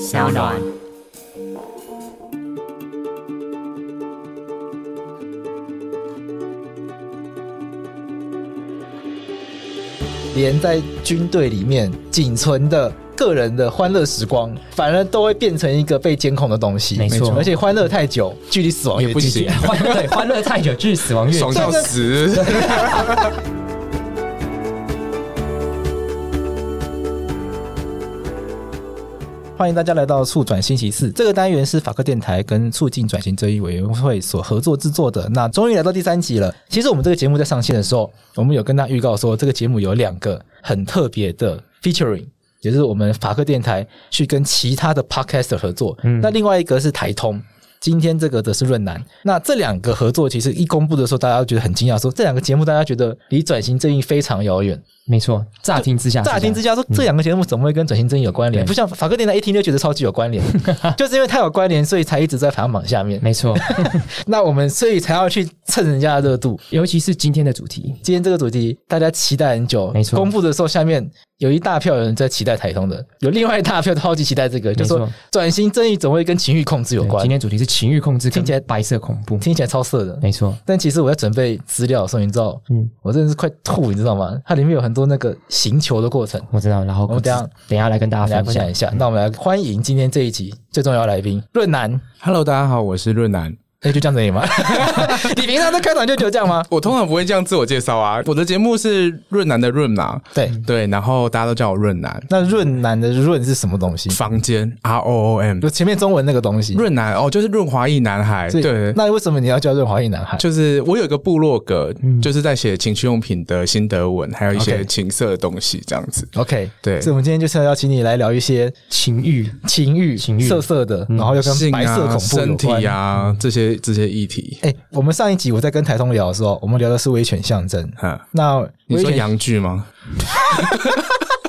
小暖。连在军队里面仅存的个人的欢乐时光，反而都会变成一个被监控的东西。没错，而且欢乐太久，距离死亡越近。欢对，欢乐太久，距离死亡越近。爽到死。欢迎大家来到促转星期四这个单元，是法克电台跟促进转型正义委员会所合作制作的。那终于来到第三集了。其实我们这个节目在上线的时候，我们有跟大家预告说，这个节目有两个很特别的 featuring，也就是我们法克电台去跟其他的 podcaster 合作。嗯，那另外一个是台通，今天这个的是润南。那这两个合作其实一公布的时候，大家都觉得很惊讶，说这两个节目大家觉得离转型正义非常遥远。没错，乍听之下，乍听之下说这两个节目怎么会跟转型正义有关联？嗯、不像法科电台一听就觉得超级有关联，就是因为它有关联，所以才一直在排行榜下面。没错，那我们所以才要去蹭人家的热度，尤其是今天的主题，今天这个主题大家期待很久，没错。公布的时候，下面有一大票人在期待台通的，有另外一大票超级期待这个，就是说转型正义总会跟情欲控制有关。今天主题是情欲控制，听起来白色恐怖，听起来超色的，没错。但其实我在准备资料的时候，你知道，嗯，我真的是快吐，你知道吗？它里面有很多那个行球的过程，我知道。然后我等下等下来跟大家分享一下。那我们来欢迎今天这一集最重要的来宾润南。Hello，大家好，我是润男。哎，就这样子而已吗？你平常在开场就就这样吗？我通常不会这样自我介绍啊。我的节目是润南的润嘛，对对，然后大家都叫我润南。那润南的润是什么东西？房间 R O O M，就前面中文那个东西。润南哦，就是润滑液男孩。对，那为什么你要叫润滑液男孩？就是我有一个部落格，就是在写情趣用品的心得文，还有一些情色的东西，这样子。OK，对。所以我们今天就是要请你来聊一些情欲、情欲、情欲、色色的，然后又跟白色恐怖、身体啊这些这些议题。哎、欸，我们上一集我在跟台通聊的时候，我们聊的是威权象征。哈，那你说阳具吗？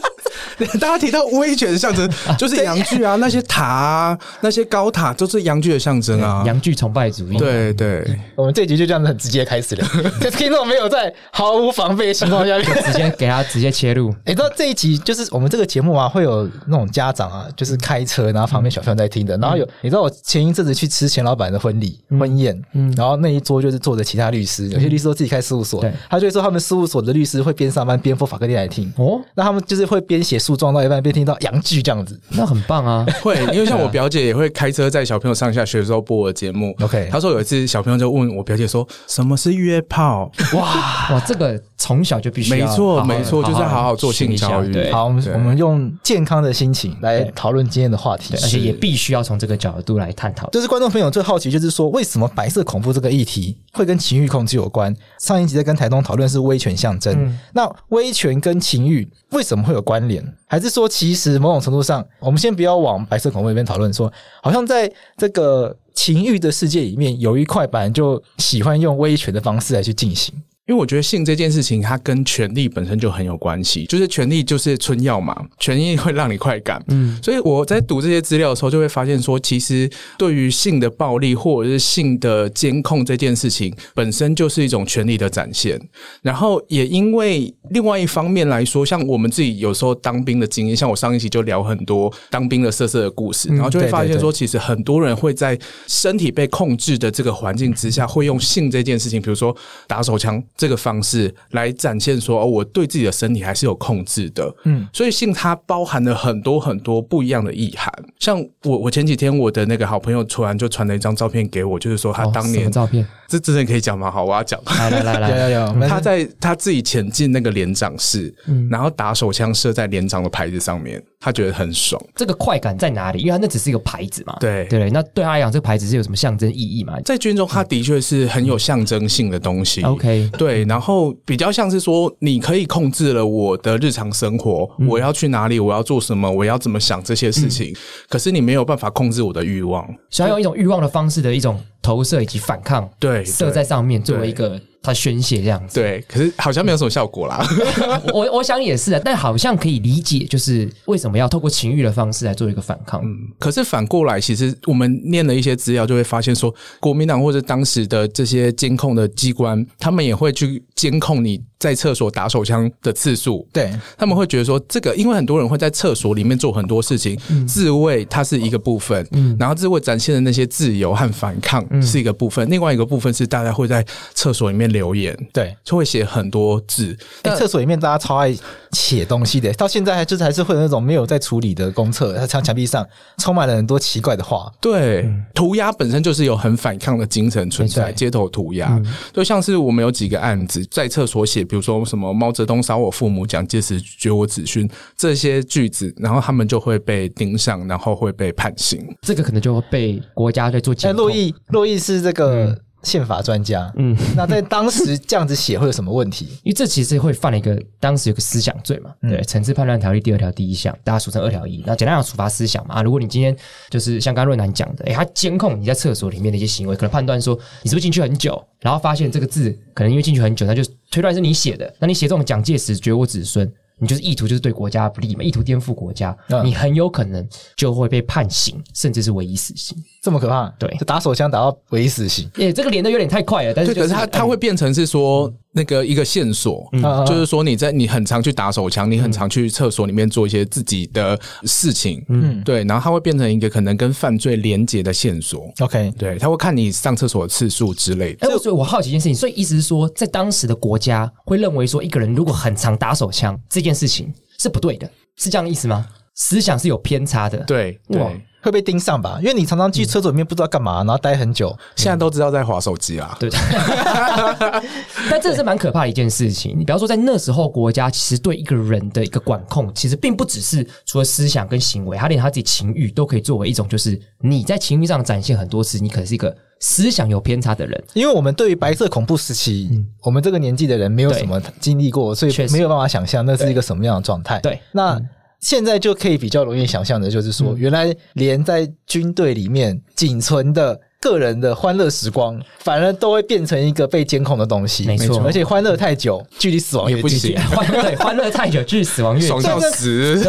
大家提到威权的象征，就是阳具啊，那些塔啊，那些高塔都是阳具的象征啊，阳具崇拜主义。对对，我们这集就这样子很直接开始了，听众没有在毫无防备的情况下，就直接给他直接切入。你知道这一集就是我们这个节目啊，会有那种家长啊，就是开车，然后旁边小朋友在听的，然后有你知道我前一阵子去吃钱老板的婚礼婚宴，嗯，然后那一桌就是坐着其他律师，有些律师都自己开事务所，对，他就会说他们事务所的律师会边上班边播法克电来听。哦，那他们就是会边写诉状到一半边听到阳具这样子，那很棒啊！会，因为像我表姐也会开车载小朋友上下学的时候播我的节目。OK，她说有一次小朋友就问我表姐说：“什么是约炮？” 哇哇，这个从小就必须没错没错，就是好好做性教育。好，我们我们用健康的心情来讨论今天的话题，而且也必须要从这个角度来探讨。就是观众朋友最好奇，就是说为什么白色恐怖这个议题会跟情欲控制有关？上一集在跟台东讨论是威权象征，那威权跟情欲为什么会有关联？还是说，其实某种程度上，我们先不要往白色恐怖那边讨论，说好像在这个情欲的世界里面，有一块板就喜欢用威权的方式来去进行。因为我觉得性这件事情，它跟权力本身就很有关系，就是权力就是春药嘛，权力会让你快感。嗯，所以我在读这些资料的时候，就会发现说，其实对于性的暴力或者是性的监控这件事情，本身就是一种权力的展现。然后也因为另外一方面来说，像我们自己有时候当兵的经验，像我上一期就聊很多当兵的色色的故事，然后就会发现说，其实很多人会在身体被控制的这个环境之下，会用性这件事情，比如说打手枪。这个方式来展现说，哦，我对自己的身体还是有控制的，嗯，所以性它包含了很多很多不一样的意涵。像我，我前几天我的那个好朋友突然就传了一张照片给我，就是说他当年、哦、照片，这真的可以讲吗？好，我要讲，来来来来，有有有，他在他自己潜进那个连长室，嗯，然后打手枪射在连长的牌子上面，他觉得很爽。这个快感在哪里？因为他那只是一个牌子嘛，对对对。那对他来讲，这个牌子是有什么象征意义嘛？在军中，他的确是很有象征性的东西。OK，对，然后比较像是说，你可以控制了我的日常生活，嗯、我要去哪里，我要做什么，我要怎么想这些事情。嗯、可是你没有办法控制我的欲望，想要用一种欲望的方式的一种投射以及反抗，对，射在上面作为一个。他宣泄这样子，对，可是好像没有什么效果啦。我我想也是啊，但好像可以理解，就是为什么要透过情欲的方式来做一个反抗。嗯，可是反过来，其实我们念了一些资料，就会发现说，国民党或者当时的这些监控的机关，他们也会去监控你在厕所打手枪的次数。对，他们会觉得说，这个因为很多人会在厕所里面做很多事情，嗯、自卫它是一个部分，嗯，然后自卫展现的那些自由和反抗是一个部分，嗯、另外一个部分是大家会在厕所里面留言，对。就会写很多字，在厕所里面大家超爱写东西的，到现在还就是还是会有那种没有在处理的公厕，它墙墙壁上充满了很多奇怪的话。对，涂鸦本身就是有很反抗的精神存在，街头涂鸦，嗯、就像是我们有几个案子在厕所写，比如说什么毛泽东杀我父母，蒋介石绝我子孙这些句子，然后他们就会被盯上，然后会被判刑。这个可能就会被国家在做哎、欸。洛毅，洛毅是这个。嗯宪法专家，嗯，那在当时这样子写会有什么问题？因为这其实会犯了一个当时有个思想罪嘛，对，《惩治叛乱条例》第二条第一项，大家俗称二条一。那简单讲，处罚思想嘛。啊，如果你今天就是像刚刚润男讲的，诶、欸，他监控你在厕所里面的一些行为，可能判断说你是不是进去很久，然后发现这个字可能因为进去很久，他就推断是你写的。那你写这种蒋介石绝我子孙。你就是意图就是对国家不利嘛，意图颠覆国家，嗯、你很有可能就会被判刑，甚至是唯一死刑。这么可怕？对，就打手枪打到唯一死刑。耶，这个连的有点太快了。但是、就是，可是他他会变成是说。嗯那个一个线索，嗯、就是说你在你很常去打手枪，你很常去厕所里面做一些自己的事情，嗯，对，然后它会变成一个可能跟犯罪连结的线索。OK，对，他会看你上厕所的次数之类的。哎，所以我好奇一件事情，所以意思是说，在当时的国家会认为说，一个人如果很常打手枪这件事情是不对的，是这样的意思吗？思想是有偏差的，对，对。哇会被盯上吧？因为你常常去厕所里面不知道干嘛，然后待很久。现在都知道在划手机啦。对，但这是蛮可怕的一件事情。你比方说，在那时候，国家其实对一个人的一个管控，其实并不只是除了思想跟行为，他连他自己情欲都可以作为一种，就是你在情欲上展现很多次，你可能是一个思想有偏差的人。因为我们对于白色恐怖时期，嗯、我们这个年纪的人没有什么经历过，所以没有办法想象那是一个什么样的状态。对，那。嗯现在就可以比较容易想象的，就是说，原来连在军队里面仅存的。个人的欢乐时光，反而都会变成一个被监控的东西。没错，而且欢乐太久，距离死亡也不行。欢对，欢乐太久，距离死亡越近。爽到死！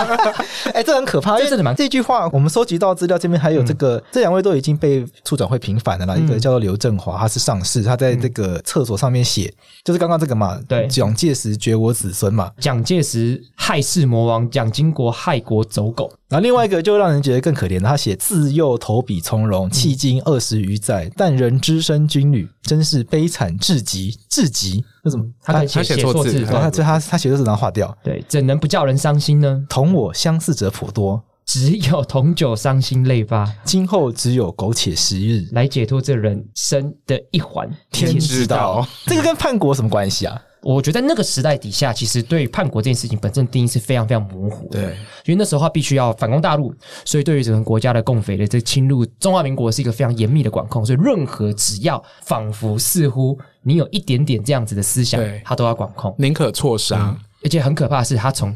哎，这很可怕。这真的蛮这句话，我们收集到资料这边还有这个，这两位都已经被促转会平反了啦。一个叫做刘振华，他是上士，他在这个厕所上面写，就是刚刚这个嘛，对，蒋介石绝我子孙嘛，蒋介石害世魔王，蒋经国害国走狗。然后另外一个就让人觉得更可怜，他写自幼投笔从戎，迄今二十余载，但仍只身军旅，真是悲惨至极，至极。为什么？他他写错字，他他他写错字然后划掉。对，怎能不叫人伤心呢？同我相似者颇多，只有同酒伤心泪发。今后只有苟且时日，来解脱这人生的一环。天知道，这个跟叛国什么关系啊？我觉得在那个时代底下，其实对叛国这件事情本身定义是非常非常模糊的。对，因为那时候他必须要反攻大陆，所以对于整个国家的共匪的这侵入，中华民国是一个非常严密的管控。所以任何只要仿佛似乎你有一点点这样子的思想，对他都要管控，宁可错杀。嗯，而且很可怕的是，他从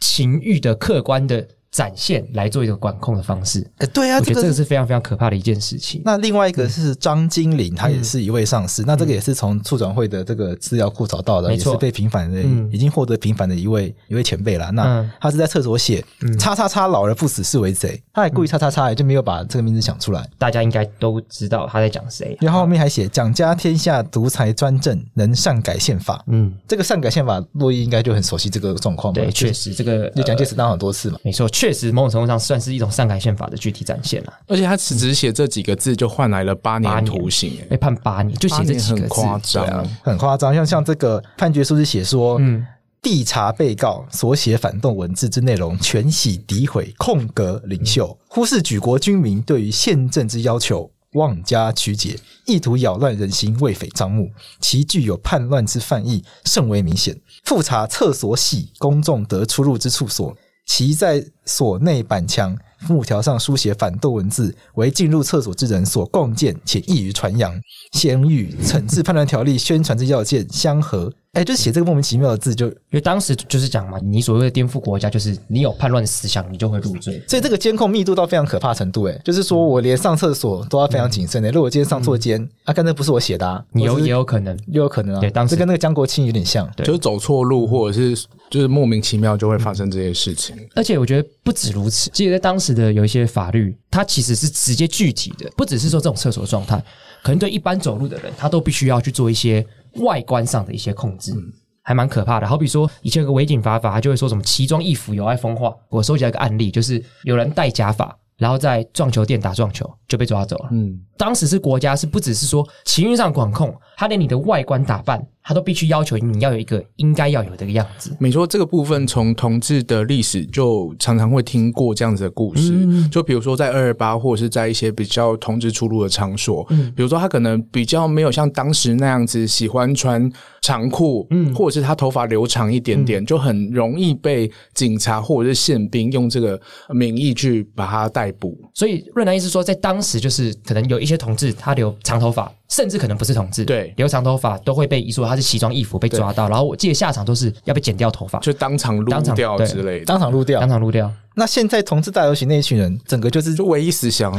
情欲的客观的。展现来做一个管控的方式，哎，对啊，我觉得这个是非常非常可怕的一件事情。那另外一个是张金林，他也是一位上司，那这个也是从促转会的这个资料库找到的，也是被平反的，已经获得平反的一位一位前辈了。那他是在厕所写“叉叉叉老而不死是为贼”，他还故意“叉叉叉”，也就没有把这个名字想出来。大家应该都知道他在讲谁。然后后面还写“蒋家天下独裁专政，能善改宪法”。嗯，这个善改宪法，洛伊应该就很熟悉这个状况。对，确实这个就蒋介石当很多次嘛。没错，确实某种程度上。算是一种擅改宪法的具体展现了，而且他只只写这几个字就换来了八年徒刑，被判八年，就写这几个字，很夸张，啊、很夸张。像像这个判决书是写说，嗯，调查被告所写反动文字之内容，全系诋毁空格领袖，忽视举国军民对于宪政之要求，妄加曲解，意图扰乱人心，为匪张目，其具有叛乱之犯意，甚为明显。复查厕所系公众得出入之处所。其在所内板墙木条上书写反斗文字，为进入厕所之人所共建，且易于传扬，先与惩治判断条例宣传之要件相合，哎，就是写这个莫名其妙的字就，就因为当时就是讲嘛，你所谓的颠覆国家，就是你有叛乱思想，你就会入罪。所以这个监控密度到非常可怕程度，哎，就是说我连上厕所都要非常谨慎的。如果我今天上错间，啊，刚才不是我写的，啊，你有也有可能，也有可能啊。对，当时跟那个江国庆有点像，就是走错路，或者是就是莫名其妙就会发生这些事情。而且我觉得不止如此，其实在当时的有一些法律，它其实是直接具体的，不只是说这种厕所状态，可能对一般走路的人，他都必须要去做一些外观上的一些控制。嗯还蛮可怕的，好比说以前有个违警法法，他就会说什么奇装异服有碍风化。我收集了一个案例，就是有人戴假发，然后在撞球店打撞球就被抓走了。嗯，当时是国家是不只是说情绪上管控，他连你的外观打扮。他都必须要求你要有一个应该要有的样子。没错，这个部分从同志的历史就常常会听过这样子的故事。嗯、就比如说在二二八，或者是在一些比较同志出入的场所，嗯，比如说他可能比较没有像当时那样子喜欢穿长裤，嗯，或者是他头发留长一点点，嗯、就很容易被警察或者是宪兵用这个名义去把他逮捕。所以润南意思说，在当时就是可能有一些同志他留长头发。甚至可能不是同志，对，留长头发都会被疑说他是奇装异服被抓到，然后我记得下场都是要被剪掉头发，就当场撸掉之类的，当场撸掉，当场撸掉。那现在同志大游行那一群人，整个就是就唯一死详，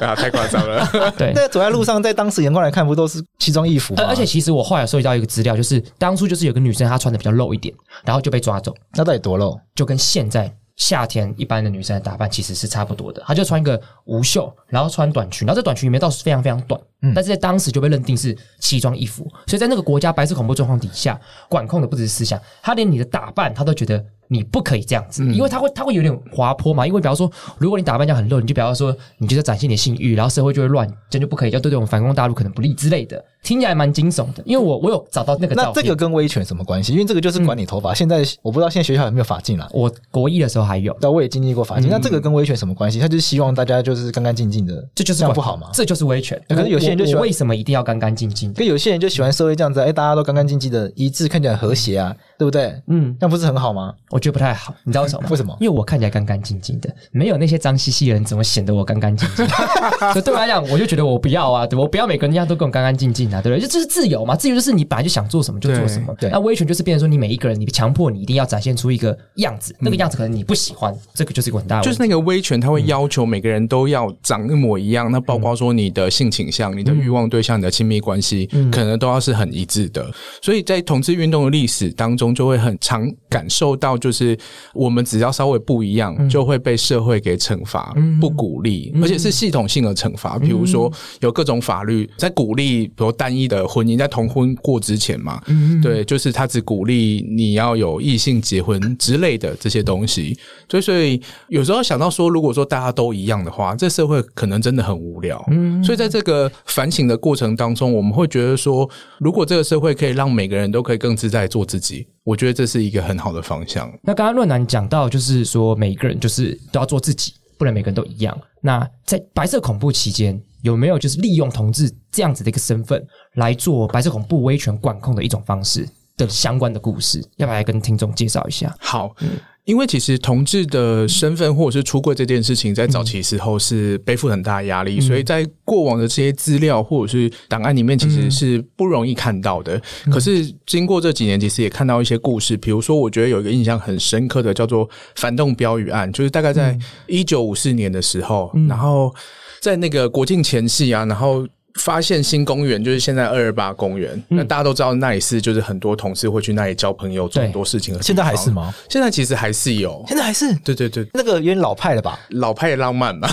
啊，太夸张了。对，那走在路上，在当时眼光来看，不都是奇装异服吗？而且其实我后来收集到一个资料，就是当初就是有个女生她穿的比较露一点，然后就被抓走。那到底多露？就跟现在。夏天一般的女生的打扮其实是差不多的，她就穿一个无袖，然后穿短裙，然后这短裙里面倒是非常非常短，嗯，但是在当时就被认定是奇装异服，所以在那个国家白色恐怖状况底下，管控的不只是思想，他连你的打扮他都觉得。你不可以这样子，因为他会他会有点滑坡嘛。因为比方说，如果你打扮这样很露，你就比方说，你就是展现你的性欲，然后社会就会乱，这样就不可以，要对这种反攻大陆可能不利之类的，听起来蛮惊悚的。因为我我有找到那个照片，那这个跟威权什么关系？因为这个就是管你头发。嗯、现在我不知道现在学校有没有法禁了。我国一的时候还有，但我也经历过法禁。嗯、那这个跟威权什么关系？他就是希望大家就是干干净净的，这就是这样不好吗？这就是威权。可是有些人就喜欢，为什么一定要干干净净？可有些人就喜欢社会这样子，哎，大家都干干净净的，一致看起来和谐啊，对不对？嗯，那不是很好吗？我觉得不太好，你知道。为什么？为什么？因为我看起来干干净净的，没有那些脏兮兮的人，怎么显得我干干净净？所以对我来讲，我就觉得我不要啊，对，我不要每个人家都跟我干干净净啊，对不对？就这是自由嘛，自由就是你本来就想做什么就做什么。对，那威权就是变成说，你每一个人，你强迫你一定要展现出一个样子，那个样子可能你不喜欢，这个就是一个很大的。就是那个威权，他会要求每个人都要长一模一样，那包括说你的性倾向、你的欲望对象、你的亲密关系，可能都要是很一致的。所以在同志运动的历史当中，就会很常感受到，就是我。我们只要稍微不一样，就会被社会给惩罚，不鼓励，而且是系统性的惩罚。比如说，有各种法律在鼓励，比如单一的婚姻，在同婚过之前嘛，对，就是他只鼓励你要有异性结婚之类的这些东西。所以，所以有时候想到说，如果说大家都一样的话，这社会可能真的很无聊。所以，在这个反省的过程当中，我们会觉得说，如果这个社会可以让每个人都可以更自在做自己。我觉得这是一个很好的方向。那刚刚论男讲到，就是说每一个人就是都要做自己，不能每个人都一样。那在白色恐怖期间，有没有就是利用同志这样子的一个身份来做白色恐怖威权管控的一种方式的相关的故事？要不要来跟听众介绍一下？好。嗯因为其实同志的身份或者是出柜这件事情，在早期时候是背负很大压力，嗯、所以在过往的这些资料或者是档案里面，其实是不容易看到的。嗯、可是经过这几年，其实也看到一些故事，比如说，我觉得有一个印象很深刻的，叫做反动标语案，就是大概在一九五四年的时候，嗯、然后在那个国庆前夕啊，然后。发现新公园就是现在二二八公园，嗯、那大家都知道那里是就是很多同事会去那里交朋友，做很多事情。现在还是吗？现在其实还是有，现在还是对对对，那个有点老派了吧？老派的浪漫嘛？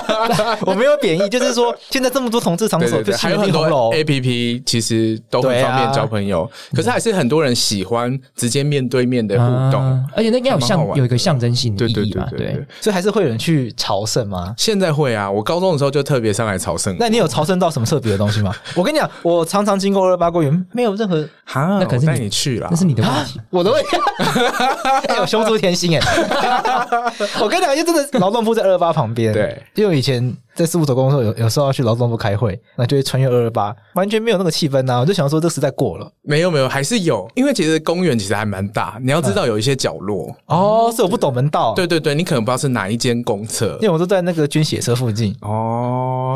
我没有贬义，就是说现在这么多同志场所，还有很多 APP，其实都很方便交朋友。啊、可是还是很多人喜欢直接面对面的互动，啊、而且那应该有象有一个象征性的意义吧？对，对，对，对，对，所以还是会有人去朝圣吗？现在会啊，我高中的时候就特别上来朝圣。那你有朝圣到什么特别的东西吗？我跟你讲，我常常经过二二八公园，没有任何哈，那可是带你去了，那是你的问题，我的问题。哎呦，胸出甜心哎！我跟你讲，就真的劳动部在二二八旁边，对，因为以前。在事务所工作，有有时候要去劳动部开会，那就会穿越二二八，完全没有那个气氛呐、啊。我就想说，这时代过了。没有没有，还是有，因为其实公园其实还蛮大。你要知道，有一些角落、嗯、哦，是我不懂门道。对对对，你可能不知道是哪一间公厕，因为我都在那个军血车附近。哦，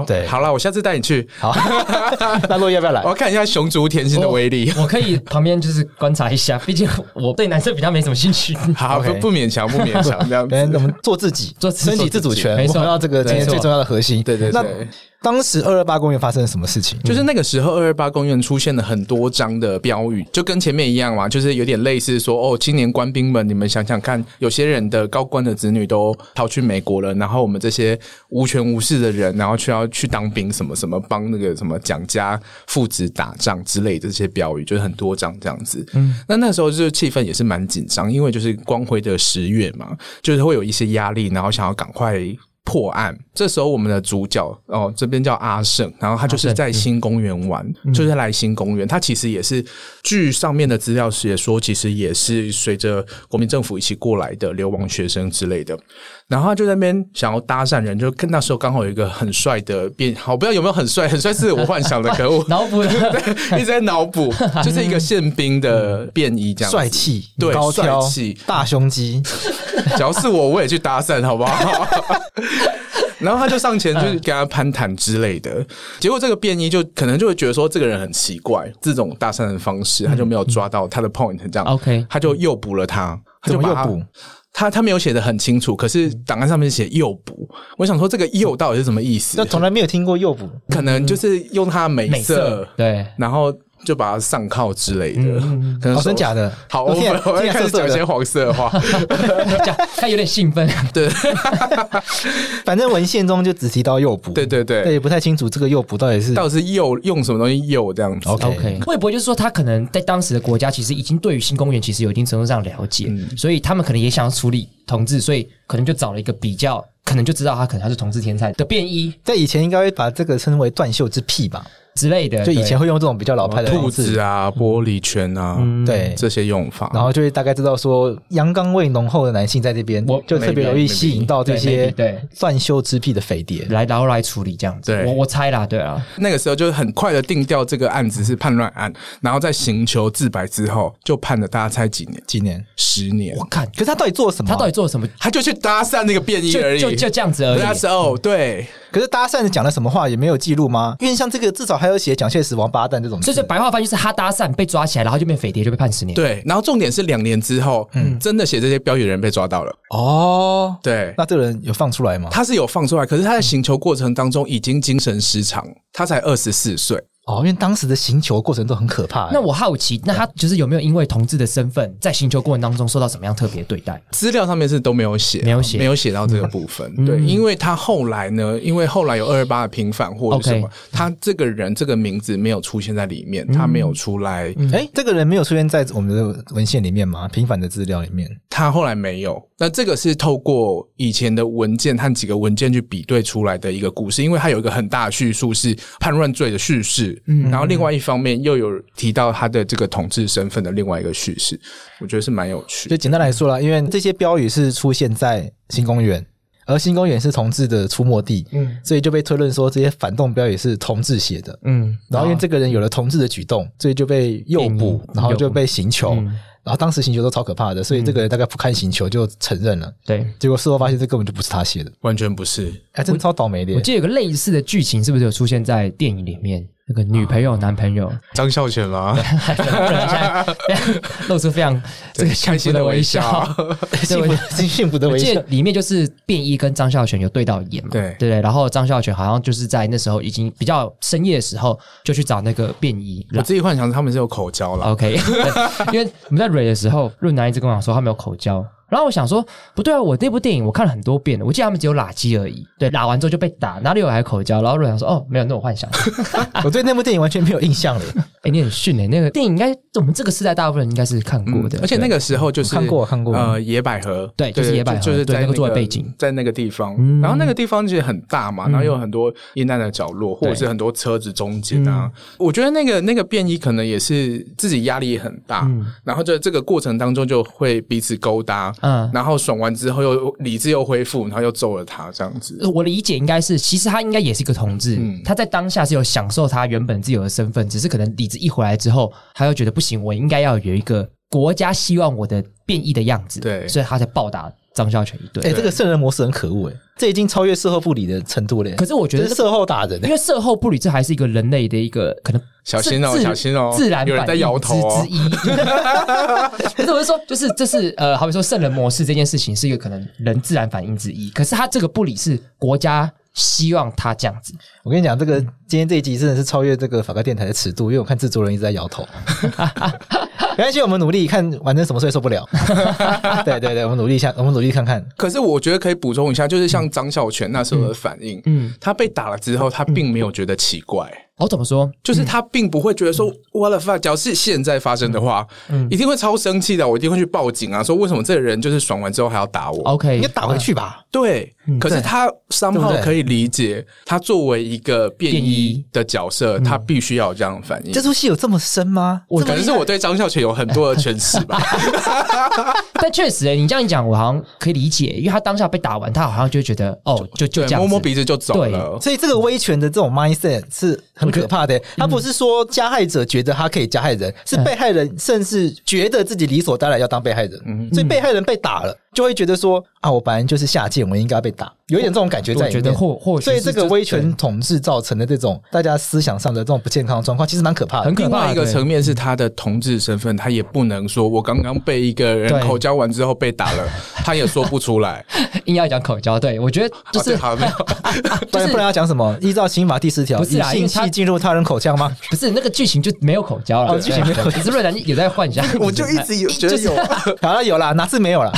哦。对好了，我下次带你去。好，那洛伊要不要来我？要看一下熊族甜心的威力。我可以旁边就是观察一下，毕竟我对男生比较没什么兴趣。好，不不勉强，不勉强这样我们做自己，做自身体自主权，没错我们回到这个今天最重要的核心。那对对对。当时二二八公园发生了什么事情？就是那个时候，二二八公园出现了很多张的标语，就跟前面一样嘛，就是有点类似说，哦，青年官兵们，你们想想看，有些人的高官的子女都逃去美国了，然后我们这些无权无势的人，然后却要去当兵，什么什么帮那个什么蒋家父子打仗之类的这些标语，就是很多张这样子。嗯，那那时候就是气氛也是蛮紧张，因为就是光辉的十月嘛，就是会有一些压力，然后想要赶快。破案，这时候我们的主角哦，这边叫阿胜，然后他就是在新公园玩，嗯、就是来新公园。他其实也是，据上面的资料是也说，其实也是随着国民政府一起过来的流亡学生之类的。然后他就在那边想要搭讪人，就跟那时候刚好有一个很帅的便，好不知道有没有很帅，很帅是我幻想的，可恶，脑补的，一直在脑补，就是一个宪兵的便衣这样，帅气，对，帅气，大胸肌。只要是我，我也去搭讪，好不好？然后他就上前，就是跟他攀谈之类的。结果这个便衣就可能就会觉得说，这个人很奇怪，这种搭讪的方式，他就没有抓到他的 point，这样。OK，他就诱捕了他。他就诱捕？他他没有写的很清楚，可是档案上面写诱捕。我想说，这个诱到底是什么意思？那从来没有听过诱捕，可能就是用他的美色，美色对，然后。就把它上铐之类的，嗯、可能真假的。好，我们我们开始讲一些黄色的话，讲他有点兴奋。对，反正文献中就只提到诱捕。对对对，对，也不太清楚这个诱捕到底是到底是诱用什么东西诱这样子。OK，, okay. 会不会就是说他可能在当时的国家其实已经对于新公园其实有一定程度上了解，嗯、所以他们可能也想要处理同志，所以可能就找了一个比较，可能就知道他可能他是同治天才的便衣，在以前应该会把这个称为断袖之癖吧。之类的，就以前会用这种比较老派的兔子啊、玻璃圈啊，对这些用法，然后就会大概知道说阳刚味浓厚的男性在这边，就特别容易吸引到这些对断袖之癖的匪谍来，然后来处理这样子。我我猜啦，对啊，那个时候就是很快的定掉这个案子是叛乱案，然后在刑求自白之后就判了，大家猜几年？几年？十年。我看，可是他到底做什么？他到底做什么？他就去搭讪那个便衣而已，就就这样子而已。那时候对，可是搭讪讲了什么话也没有记录吗？因为像这个至少还有写蒋介石王八蛋这种，就是白话翻就是他搭讪被抓起来，然后就变匪谍，就被判十年。对，然后重点是两年之后，嗯，真的写这些标语的人被抓到了。哦，对，那这个人有放出来吗？他是有放出来，可是他在行求过程当中已经精神失常，他才二十四岁。哦，因为当时的行求过程都很可怕。那我好奇，那他就是有没有因为同志的身份，在行求过程当中受到什么样特别对待？资料上面是都没有写，没有写，没有写到这个部分。嗯、对，因为他后来呢，因为后来有二二八的平反或者什么他这个人这个名字没有出现在里面，他没有出来。哎、嗯，这个人没有出现在我们的文献里面吗？平反的资料里面，他后来没有。那这个是透过以前的文件和几个文件去比对出来的一个故事，因为他有一个很大的叙述是叛乱罪的叙事，嗯，然后另外。一方面又有提到他的这个统治身份的另外一个叙事，我觉得是蛮有趣。就简单来说啦，因为这些标语是出现在新公园，而新公园是同志的出没地，嗯，所以就被推论说这些反动标语是同志写的，嗯。然后因为这个人有了同志的举动，所以就被诱捕，然后就被刑求。然后当时星球都超可怕的，所以这个人大概不看星球就承认了。对，结果事后发现这根本就不是他写的，完全不是，还真超倒霉的。我记得有个类似的剧情，是不是有出现在电影里面？那个女朋友、男朋友 张孝全吗？露出非常 这个开心的微笑，幸福幸福的微笑。我记得里面就是便衣跟张孝全有对到眼嘛？对对对。然后张孝全好像就是在那时候已经比较深夜的时候，就去找那个便衣。我自己幻想他们是有口交了。OK，因为我们在蕊的时候，润楠一直跟我说他没有口交。然后我想说，不对啊，我那部电影我看了很多遍了，我记得他们只有喇鸡而已。对，打完之后就被打，哪里有还口交？然后瑞想说，哦，没有那种幻想。我对那部电影完全没有印象了。哎，你很逊哎，那个电影应该我们这个时代大部分人应该是看过的，而且那个时候就是看过看过。呃，野百合，对，就是野百合，就是在那个作为背景，在那个地方。然后那个地方其实很大嘛，然后有很多阴暗的角落，或者是很多车子中间啊。我觉得那个那个便衣可能也是自己压力也很大，然后就这个过程当中就会彼此勾搭，嗯，然后爽。完之后又理智又恢复，然后又揍了他这样子。我理解应该是，其实他应该也是一个同志，嗯、他在当下是有享受他原本自由的身份，只是可能理智一回来之后，他又觉得不行，我应该要有一个国家希望我的变异的样子，对，所以他才暴打张孝全一顿。哎，这个圣人模式很可恶哎，这已经超越事后不理的程度了。可是我觉得事后打人，因为事后不理这还是一个人类的一个可能。小心哦，小心哦，自然有人在摇头之一。可是我是说，就是这是呃，好比说圣人模式这件事情是一个可能人自然反应之一。可是他这个不理是国家希望他这样子。我跟你讲，这个今天这一集真的是超越这个法科电台的尺度，因为我看制作人一直在摇头。没关系，我们努力看，反正什么时候也受不了。对对对，我们努力一下，我们努力看看。可是我觉得可以补充一下，就是像张小泉那时候的反应，嗯，嗯他被打了之后，他并没有觉得奇怪。我、哦、怎么说？就是他并不会觉得说，what the fuck，假如是现在发生的话，嗯，一定会超生气的，我一定会去报警啊，说为什么这个人就是爽完之后还要打我？OK，应该打回去吧？对。可是他 somehow 可以理解，他作为一个便衣的角色，他必须要有这样的反应。这出戏有这么深吗？我可能是我对张孝全有很多的诠释吧。但确实、欸，你这样一讲，我好像可以理解，因为他当下被打完，他好像就觉得哦，就就这样，摸摸鼻子就走了。所以这个威权的这种 mindset 是很可怕的。他不是说加害者觉得他可以加害人，是被害人甚至觉得自己理所当然要当被害人。所以被害人被打了。就会觉得说啊，我本来就是下贱，我应该被打，有一点这种感觉在里面。觉得或或许，所以这个威权统治造成的这种大家思想上的这种不健康的状况，其实蛮可怕的。很可怕。另外一个层面是他的同志身份，他也不能说我刚刚被一个人口交完之后被打了，他也说不出来。硬要讲口交，对我觉得就是好没有，不然不然要讲什么？依照刑法第四条，不是啊性器进入他人口腔吗？不是那个剧情就没有口交了，剧情没有。只是瑞南也在幻想，我就一直有觉得有，好了有了，哪次没有了？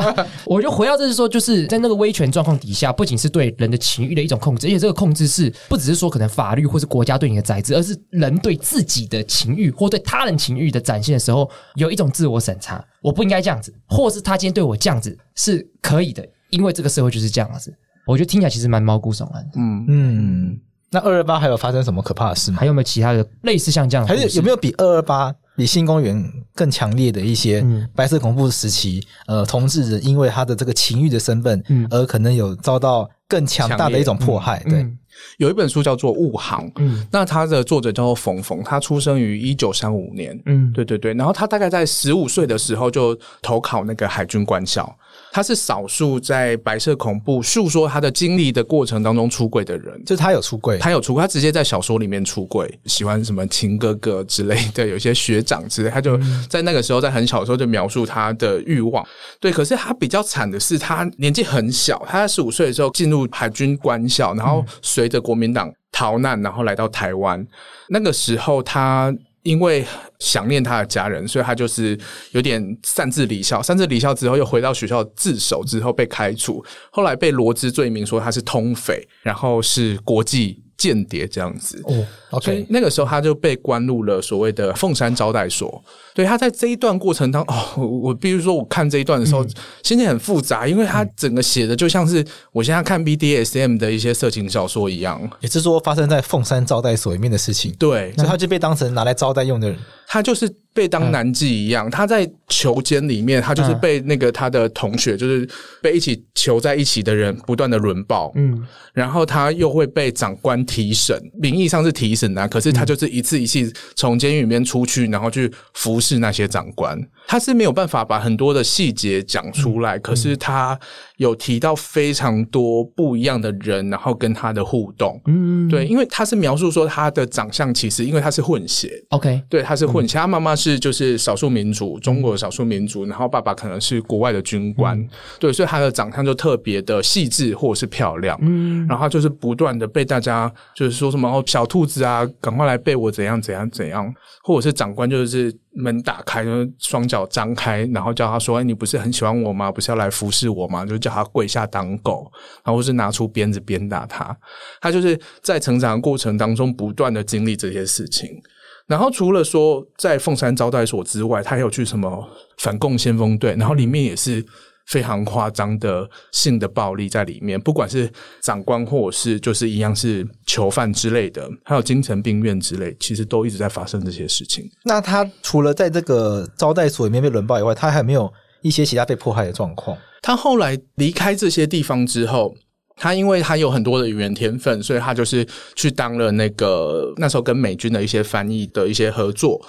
我就回到这是说，就是在那个威权状况底下，不仅是对人的情欲的一种控制，而且这个控制是不只是说可能法律或是国家对你的宰制，而是人对自己的情欲或对他人情欲的展现的时候，有一种自我审查。我不应该这样子，或是他今天对我这样子是可以的，因为这个社会就是这样子。我觉得听起来其实蛮毛骨悚然的。嗯嗯，那二二八还有发生什么可怕的事吗？还有没有其他的类似像这样的？还是有没有比二二八？比新公园更强烈的一些白色恐怖时期，嗯、呃，同志因为他的这个情欲的身份，嗯，而可能有遭到更强大的一种迫害。嗯、对、嗯，有一本书叫做《雾航》，嗯，那它的作者叫做冯冯，他出生于一九三五年，嗯，对对对，然后他大概在十五岁的时候就投考那个海军官校。他是少数在白色恐怖诉说他的经历的过程当中出柜的人，就是他有出柜，他有出柜，他直接在小说里面出柜，喜欢什么情哥哥之类的，有些学长之类，他就在那个时候在很小的时候就描述他的欲望。对，可是他比较惨的是，他年纪很小，他在十五岁的时候进入海军官校，然后随着国民党逃难，然后来到台湾。那个时候他。因为想念他的家人，所以他就是有点擅自离校。擅自离校之后，又回到学校自首，之后被开除。后来被罗织罪名说他是通匪，然后是国际间谍这样子。哦，OK，所以那个时候他就被关入了所谓的凤山招待所。对，他在这一段过程当中，哦，我比如说我看这一段的时候，嗯、心情很复杂，因为他整个写的就像是我现在看 BDSM 的一些色情小说一样，也是说发生在凤山招待所里面的事情。对，所以他就被当成拿来招待用的人。他就是被当男妓一样，他在囚监里面，他就是被那个他的同学，就是被一起囚在一起的人不断的轮暴，嗯，然后他又会被长官提审，名义上是提审啊，可是他就是一次一次从监狱里面出去，然后去服侍那些长官，他是没有办法把很多的细节讲出来，可是他。有提到非常多不一样的人，然后跟他的互动，嗯，对，因为他是描述说他的长相其实因为他是混血，OK，对，他是混血，他妈妈是就是少数民族，中国的少数民族，然后爸爸可能是国外的军官，嗯、对，所以他的长相就特别的细致或者是漂亮，嗯，然后他就是不断的被大家就是说什么哦，小兔子啊，赶快来背我怎样怎样怎样，或者是长官就是。门打开，就双脚张开，然后叫他说：“哎，你不是很喜欢我吗？不是要来服侍我吗？”就叫他跪下当狗，然后是拿出鞭子鞭打他。他就是在成长的过程当中不断的经历这些事情。然后除了说在凤山招待所之外，他还有去什么反共先锋队，然后里面也是。非常夸张的性的暴力在里面，不管是长官或者是就是一样是囚犯之类的，还有精神病院之类，其实都一直在发生这些事情。那他除了在这个招待所里面被轮暴以外，他还有没有一些其他被迫害的状况？他后来离开这些地方之后，他因为他有很多的语言天分，所以他就是去当了那个那时候跟美军的一些翻译的一些合作。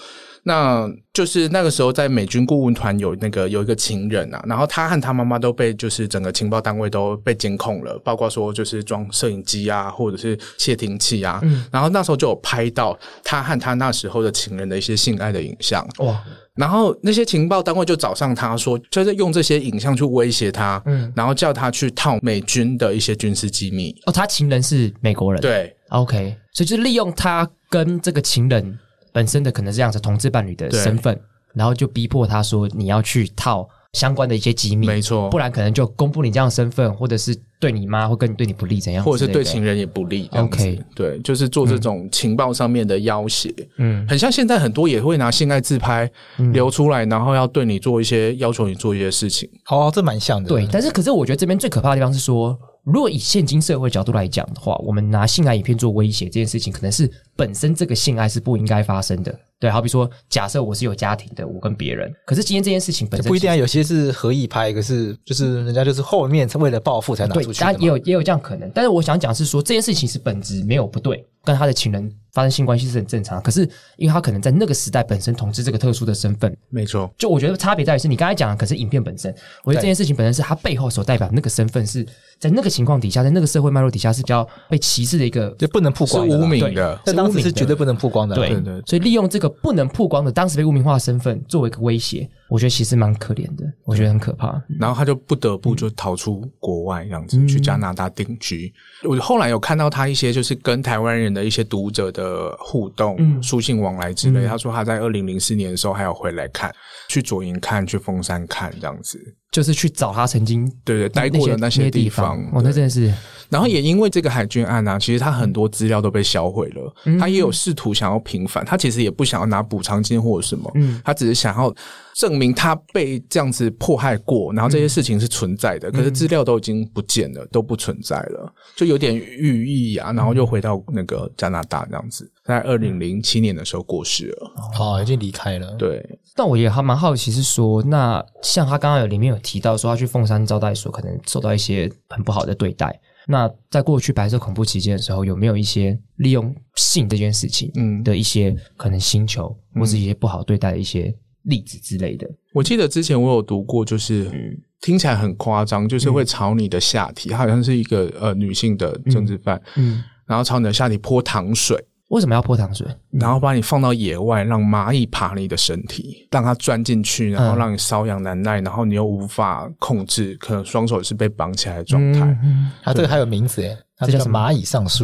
那就是那个时候，在美军顾问团有那个有一个情人啊，然后他和他妈妈都被就是整个情报单位都被监控了，包括说就是装摄影机啊，或者是窃听器啊。嗯，然后那时候就有拍到他和他那时候的情人的一些性爱的影像。哇！然后那些情报单位就找上他说，就是用这些影像去威胁他，嗯，然后叫他去套美军的一些军事机密。哦，他情人是美国人，对，OK，所以就利用他跟这个情人。本身的可能是这样子同志伴侣的身份，然后就逼迫他说，你要去套相关的一些机密，没错，不然可能就公布你这样的身份，或者是对你妈或跟对你不利怎样，或者是对情人也不利。OK，对，就是做这种情报上面的要挟，嗯，很像现在很多也会拿性爱自拍流出来，然后要对你做一些要求你做一些事情。哦，这蛮像的。对，但是可是我觉得这边最可怕的地方是说。如果以现今社会角度来讲的话，我们拿性爱影片做威胁这件事情，可能是本身这个性爱是不应该发生的。对，好比说，假设我是有家庭的，我跟别人，可是今天这件事情本身不一定啊，有些是合意拍，可是就是人家就是后面为了报复才拿出去。当然也有也有这样可能，但是我想讲是说，这件事情是本质没有不对，跟他的情人发生性关系是很正常。可是因为他可能在那个时代本身统治这个特殊的身份，没错。就我觉得差别在于是你刚才讲的，可是影片本身，我觉得这件事情本身是他背后所代表的那个身份是在那个情况底下，在那个社会脉络底下是比较被歧视的一个，就不能曝光的，是污名的，在当时是绝对不能曝光的。对对对，所以利用这个不能曝光的。当时被污名化的身份作为一个威胁，我觉得其实蛮可怜的，我觉得很可怕。然后他就不得不就逃出国外，这样子、嗯、去加拿大定居。我后来有看到他一些就是跟台湾人的一些读者的互动、嗯、书信往来之类。他说他在二零零四年的时候还有回来看，去左营看，去凤山看，这样子就是去找他曾经对对待过的那些地方。哦，那真的是。然后也因为这个海军案啊，其实他很多资料都被销毁了。嗯、他也有试图想要平反，他其实也不想要拿补偿金或者什么，嗯，他只是想要证明他被这样子迫害过，然后这些事情是存在的。嗯、可是资料都已经不见了，都不存在了，就有点寓意啊。然后又回到那个加拿大这样子，在二零零七年的时候过世了，哦，已经离开了。对，但我也还蛮好奇，是说那像他刚刚有里面有提到说，他去凤山招待所可能受到一些很不好的对待。那在过去白色恐怖期间的时候，有没有一些利用性这件事情，嗯，的一些可能星球，嗯、或是一些不好对待的一些例子之类的？我记得之前我有读过，就是、嗯、听起来很夸张，就是会朝你的下体，好像是一个呃女性的政治犯，嗯，嗯。然后朝你的下体泼糖水。为什么要泼糖水？然后把你放到野外，让蚂蚁爬你的身体，让它钻进去，然后让你瘙痒难耐，然后你又无法控制，可能双手是被绑起来的状态。它、嗯啊、这个还有名字诶，它叫蚂蚁上树。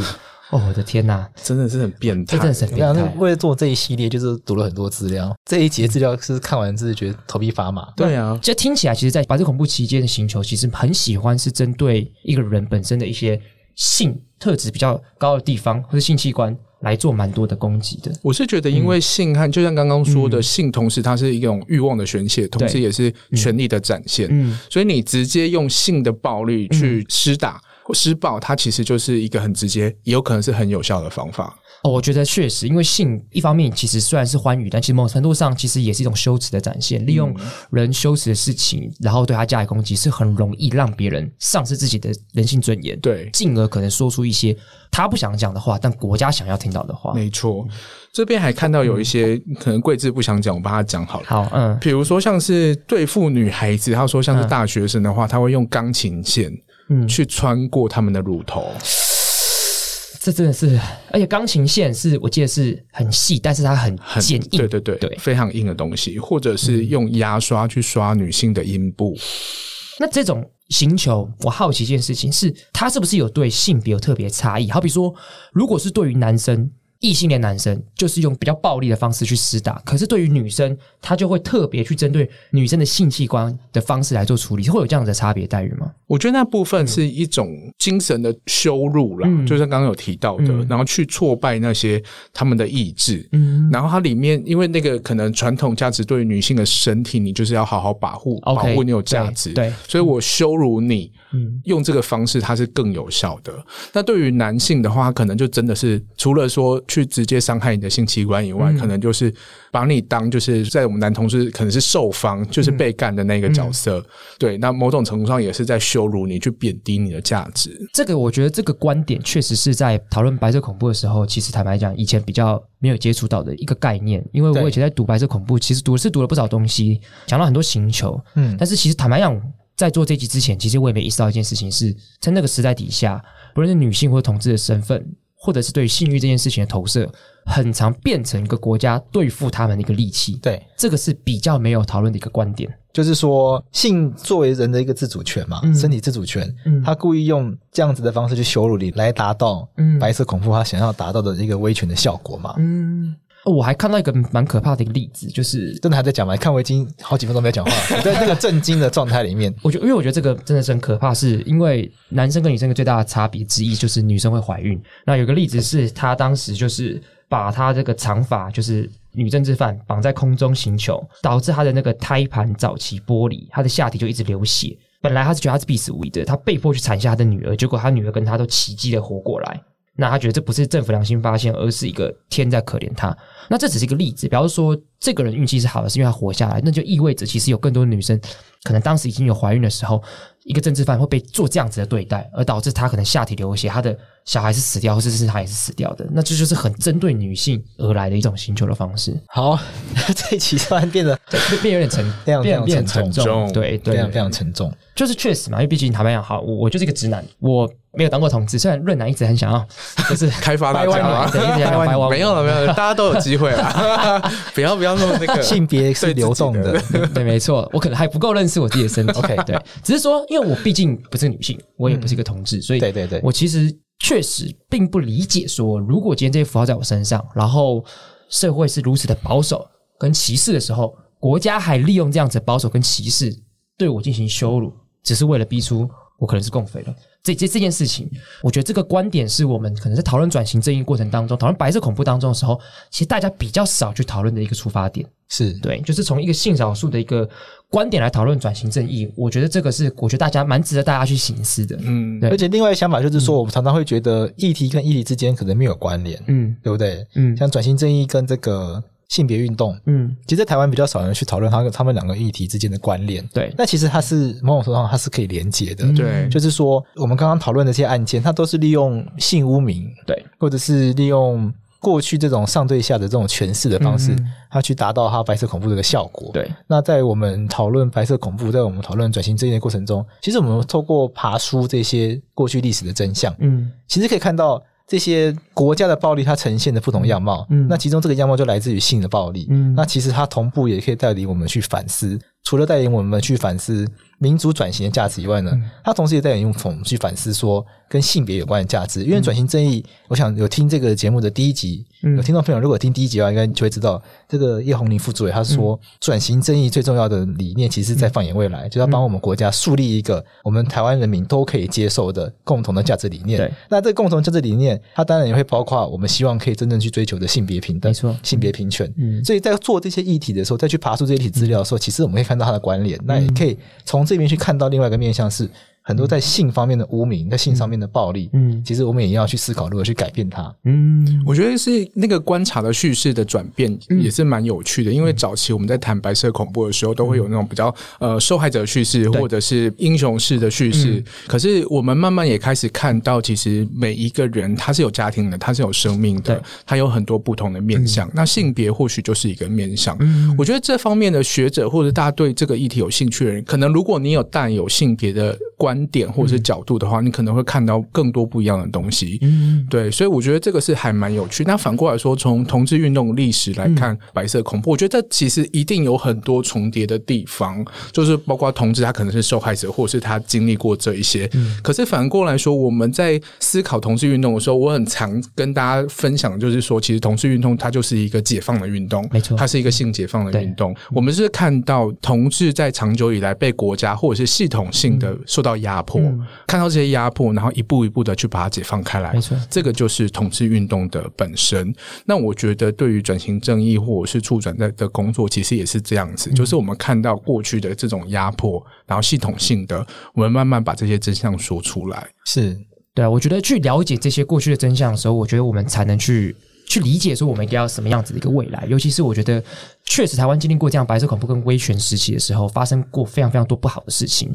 哦，我的天呐，真的是很变态！真的是很变态。为了做这一系列，就是读了很多资料。这一节资料是看完之后觉得头皮发麻。对啊，这听起来，其实，在白色恐怖期间的星球，其实很喜欢是针对一个人本身的一些性特质比较高的地方，或者性器官。来做蛮多的攻击的，我是觉得，因为性和、嗯、就像刚刚说的，性同时它是一种欲望的宣泄，嗯、同时也是权力的展现。嗯，所以你直接用性的暴力去施打、施暴，它其实就是一个很直接，也有可能是很有效的方法。哦，我觉得确实，因为性一方面其实虽然是欢愉，但其实某种程度上其实也是一种羞耻的展现。利用人羞耻的事情，然后对他加以攻击，是很容易让别人丧失自己的人性尊严，对，进而可能说出一些他不想讲的话，但国家想要听到的话。没错，这边还看到有一些、嗯、可能贵志不想讲，我帮他讲好了。好，嗯，比如说像是对付女孩子，他说像是大学生的话，嗯、他会用钢琴线，嗯，去穿过他们的乳头。这真的是，而且钢琴线是我记得是很细，但是它很坚硬，对对对，对非常硬的东西，或者是用牙刷去刷女性的阴部。嗯、那这种星球，我好奇一件事情是，它是不是有对性别有特别差异？好比说，如果是对于男生。异性恋男生就是用比较暴力的方式去施打，可是对于女生，他就会特别去针对女生的性器官的方式来做处理，会有这样的差别待遇吗？我觉得那部分是一种精神的羞辱啦，嗯、就像刚刚有提到的，嗯、然后去挫败那些他们的意志。嗯，然后它里面因为那个可能传统价值对于女性的身体，你就是要好好保护，okay, 保护你有价值。对，对所以我羞辱你，嗯，用这个方式它是更有效的。那对于男性的话，可能就真的是除了说。去直接伤害你的性器官以外，嗯、可能就是把你当就是在我们男同志可能是受方，就是被干的那个角色。嗯、对，那某种程度上也是在羞辱你，去贬低你的价值。这个我觉得这个观点确实是在讨论白色恐怖的时候，其实坦白讲，以前比较没有接触到的一个概念。因为我以前在读白色恐怖，其实读是读了不少东西，讲到很多刑求。嗯，但是其实坦白讲，在做这集之前，其实我也没意识到一件事情是，是在那个时代底下，不论是女性或者同志的身份。或者是对性欲这件事情的投射，很常变成一个国家对付他们的一个利器。对，这个是比较没有讨论的一个观点。就是说，性作为人的一个自主权嘛，嗯、身体自主权，嗯、他故意用这样子的方式去羞辱你，来达到白色恐怖他想要达到的一个威权的效果嘛。嗯。我还看到一个蛮可怕的一个例子，就是真的还在讲吗？看我已经好几分钟没有讲话，我在那个震惊的状态里面。我觉得，因为我觉得这个真的是很可怕，是因为男生跟女生的最大的差别之一就是女生会怀孕。那有个例子是，他当时就是把他这个长发，就是女政治犯绑在空中行球，导致他的那个胎盘早期剥离，他的下体就一直流血。本来他是觉得他是必死无疑的，他被迫去产下他的女儿，结果他女儿跟他都奇迹的活过来。那他觉得这不是政府良心发现，而是一个天在可怜他。那这只是一个例子，比方说这个人运气是好的，是因为他活下来，那就意味着其实有更多女生可能当时已经有怀孕的时候，一个政治犯会被做这样子的对待，而导致他可能下体流血，他的小孩是死掉，或者是他也是死掉的。那这就是很针对女性而来的一种寻求的方式。好，这一期突然变得变有点沉，非常非常沉重，对对，非常非常沉重。就是确实嘛，因为毕竟坦白讲，好，我我就是一个直男，我没有当过同志。虽然润男一直很想要，就是 开发大家，没有了，没有了，大家都有机会啊！不要不要那么那个性别是流动的，对，没错，我可能还不够认识我自己的身体。OK，对，只是说，因为我毕竟不是女性，我也不是一个同志，所以对对对，我其实确实并不理解说，如果今天这些符号在我身上，然后社会是如此的保守跟歧视的时候，国家还利用这样子的保守跟歧视对我进行羞辱。只是为了逼出我可能是共匪了，这这这件事情，我觉得这个观点是我们可能在讨论转型正义过程当中，讨论白色恐怖当中的时候，其实大家比较少去讨论的一个出发点，是对，就是从一个性少数的一个观点来讨论转型正义，我觉得这个是我觉得大家蛮值得大家去省思的，嗯，对，而且另外一个想法就是说，我们常常会觉得议题跟议题之间可能没有关联，嗯，对不对？嗯，像转型正义跟这个。性别运动，嗯，其实在台湾比较少人去讨论他他们两个议题之间的关联，对。那其实它是某种程度上它是可以连接的，对、嗯。就是说，我们刚刚讨论的这些案件，它都是利用性污名，对，或者是利用过去这种上对下的这种诠释的方式，它、嗯、去达到它白色恐怖的一个效果，对。那在我们讨论白色恐怖，在我们讨论转型正义的过程中，其实我们透过爬书这些过去历史的真相，嗯，其实可以看到。这些国家的暴力，它呈现的不同样貌，嗯，那其中这个样貌就来自于性的暴力，嗯，那其实它同步也可以带领我们去反思，除了带领我们去反思民主转型的价值以外呢，嗯、它同时也带领我们去反思说跟性别有关的价值，因为转型正义，嗯、我想有听这个节目的第一集，嗯、有听众朋友如果听第一集的话，应该就会知道这个叶红林副主委他说，转、嗯、型正义最重要的理念，其实是在放眼未来，嗯、就要帮我们国家树立一个我们台湾人民都可以接受的共同的价值理念。对，那这个共同价值理念，它当然也会包括我们希望可以真正去追求的性别平等，性别平权。嗯，所以在做这些议题的时候，再去爬出这些议题资料的时候，其实我们可以看到它的关联，那也可以从这边去看到另外一个面向是。很多在性方面的污名，在性上面的暴力，嗯，其实我们也要去思考如何去改变它。嗯，我觉得是那个观察的叙事的转变也是蛮有趣的，因为早期我们在谈白色恐怖的时候，都会有那种比较呃受害者叙事或者是英雄式的叙事。可是我们慢慢也开始看到，其实每一个人他是有家庭的，他是有生命的，他有很多不同的面向。那性别或许就是一个面向。我觉得这方面的学者或者大家对这个议题有兴趣的人，可能如果你有带有性别的观点或者是角度的话，你可能会看到更多不一样的东西。嗯，对，所以我觉得这个是还蛮有趣。那反过来说，从同志运动历史来看，白色恐怖，我觉得这其实一定有很多重叠的地方，就是包括同志他可能是受害者，或者是他经历过这一些。嗯，可是反过来说，我们在思考同志运动的时候，我很常跟大家分享，就是说，其实同志运动它就是一个解放的运动，没错，它是一个性解放的运动。我们是看到同志在长久以来被国家或者是系统性的受到压迫。嗯看到这些压迫，然后一步一步的去把它解放开来，没错，这个就是统治运动的本身。那我觉得，对于转型正义或者是促转的的工作，其实也是这样子，嗯、就是我们看到过去的这种压迫，然后系统性的，我们慢慢把这些真相说出来。是，对啊，我觉得去了解这些过去的真相的时候，我觉得我们才能去。去理解说我们应该要什么样子的一个未来。尤其是我觉得，确实台湾经历过这样白色恐怖跟威权时期的时候，发生过非常非常多不好的事情。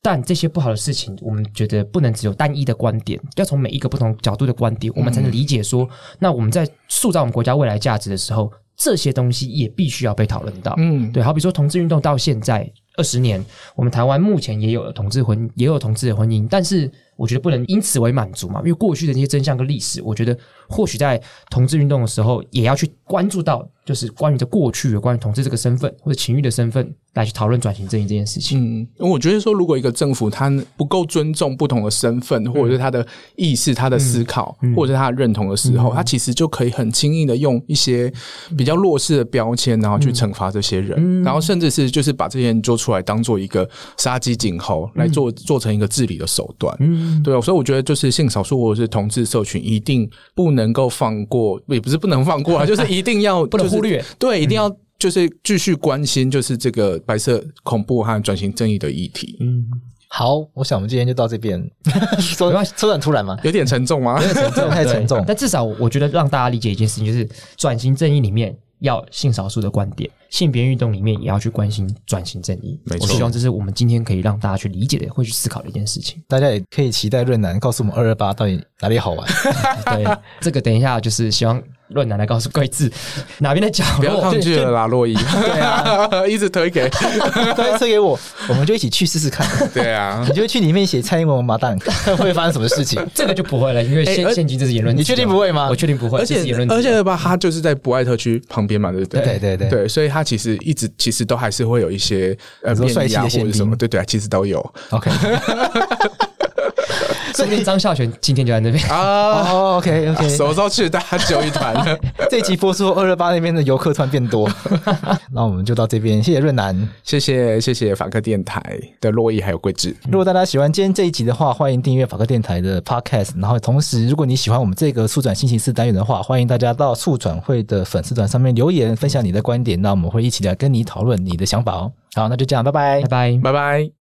但这些不好的事情，我们觉得不能只有单一的观点，要从每一个不同角度的观点，我们才能理解说，嗯、那我们在塑造我们国家未来价值的时候，这些东西也必须要被讨论到。嗯，对，好比说同志运动到现在二十年，我们台湾目前也有了同志婚，也有同志的婚姻，但是我觉得不能因此为满足嘛，因为过去的那些真相跟历史，我觉得或许在同志运动的时候，也要去关注到，就是关于这过去有关于同志这个身份或者情欲的身份。来去讨论转型正义这件事情。嗯，我觉得说，如果一个政府他不够尊重不同的身份，或者是他的意识、他的思考，嗯、或者是他的认同的时候，嗯、他其实就可以很轻易的用一些比较弱势的标签，然后去惩罚这些人，嗯、然后甚至是就是把这些人做出来当做一个杀鸡儆猴，来做做成一个治理的手段。嗯，对，所以我觉得就是性少数或者是同志社群一定不能够放过，也不是不能放过啊，就是一定要、就是、不能忽略，对，一定要。就是继续关心，就是这个白色恐怖和转型正义的议题。嗯，好，我想我们今天就到这边。说说很突然吗？有点沉重吗？有点沉重，太沉重。但至少我觉得让大家理解一件事情，就是转型正义里面要性少数的观点，性别运动里面也要去关心转型正义。没错，我希望这是我们今天可以让大家去理解的，会去思考的一件事情。大家也可以期待润南告诉我们二二八到底哪里好玩。对，这个等一下就是希望。润男来告诉贵智哪边的角落，不要抗拒了啦，洛伊。对啊，一直推给推推给我，我们就一起去试试看。对啊，你就去里面写蔡英文王八蛋，看 会发生什么事情？这个就不会了，因为现现今这是言论。你确定不会吗？我确定不会。而且而且吧，他就是在博爱特区旁边嘛，对不对？对对对对，所以他其实一直其实都还是会有一些呃帅气的或者什么，对对，其实都有。OK。说不定张孝全今天就在那边啊！OK OK，什么时候去大家揪一团呢？这集播出二二八那边的游客突然变多，那我们就到这边，谢谢润南，谢谢谢谢法克电台的洛伊还有桂智。如果大家喜欢今天这一集的话，欢迎订阅法克电台的 Podcast。然后同时，如果你喜欢我们这个速转星期四单元的话，欢迎大家到速转会的粉丝团上面留言，分享你的观点，那我们会一起来跟你讨论你的想法哦。好，那就这样，拜拜，拜拜，拜拜。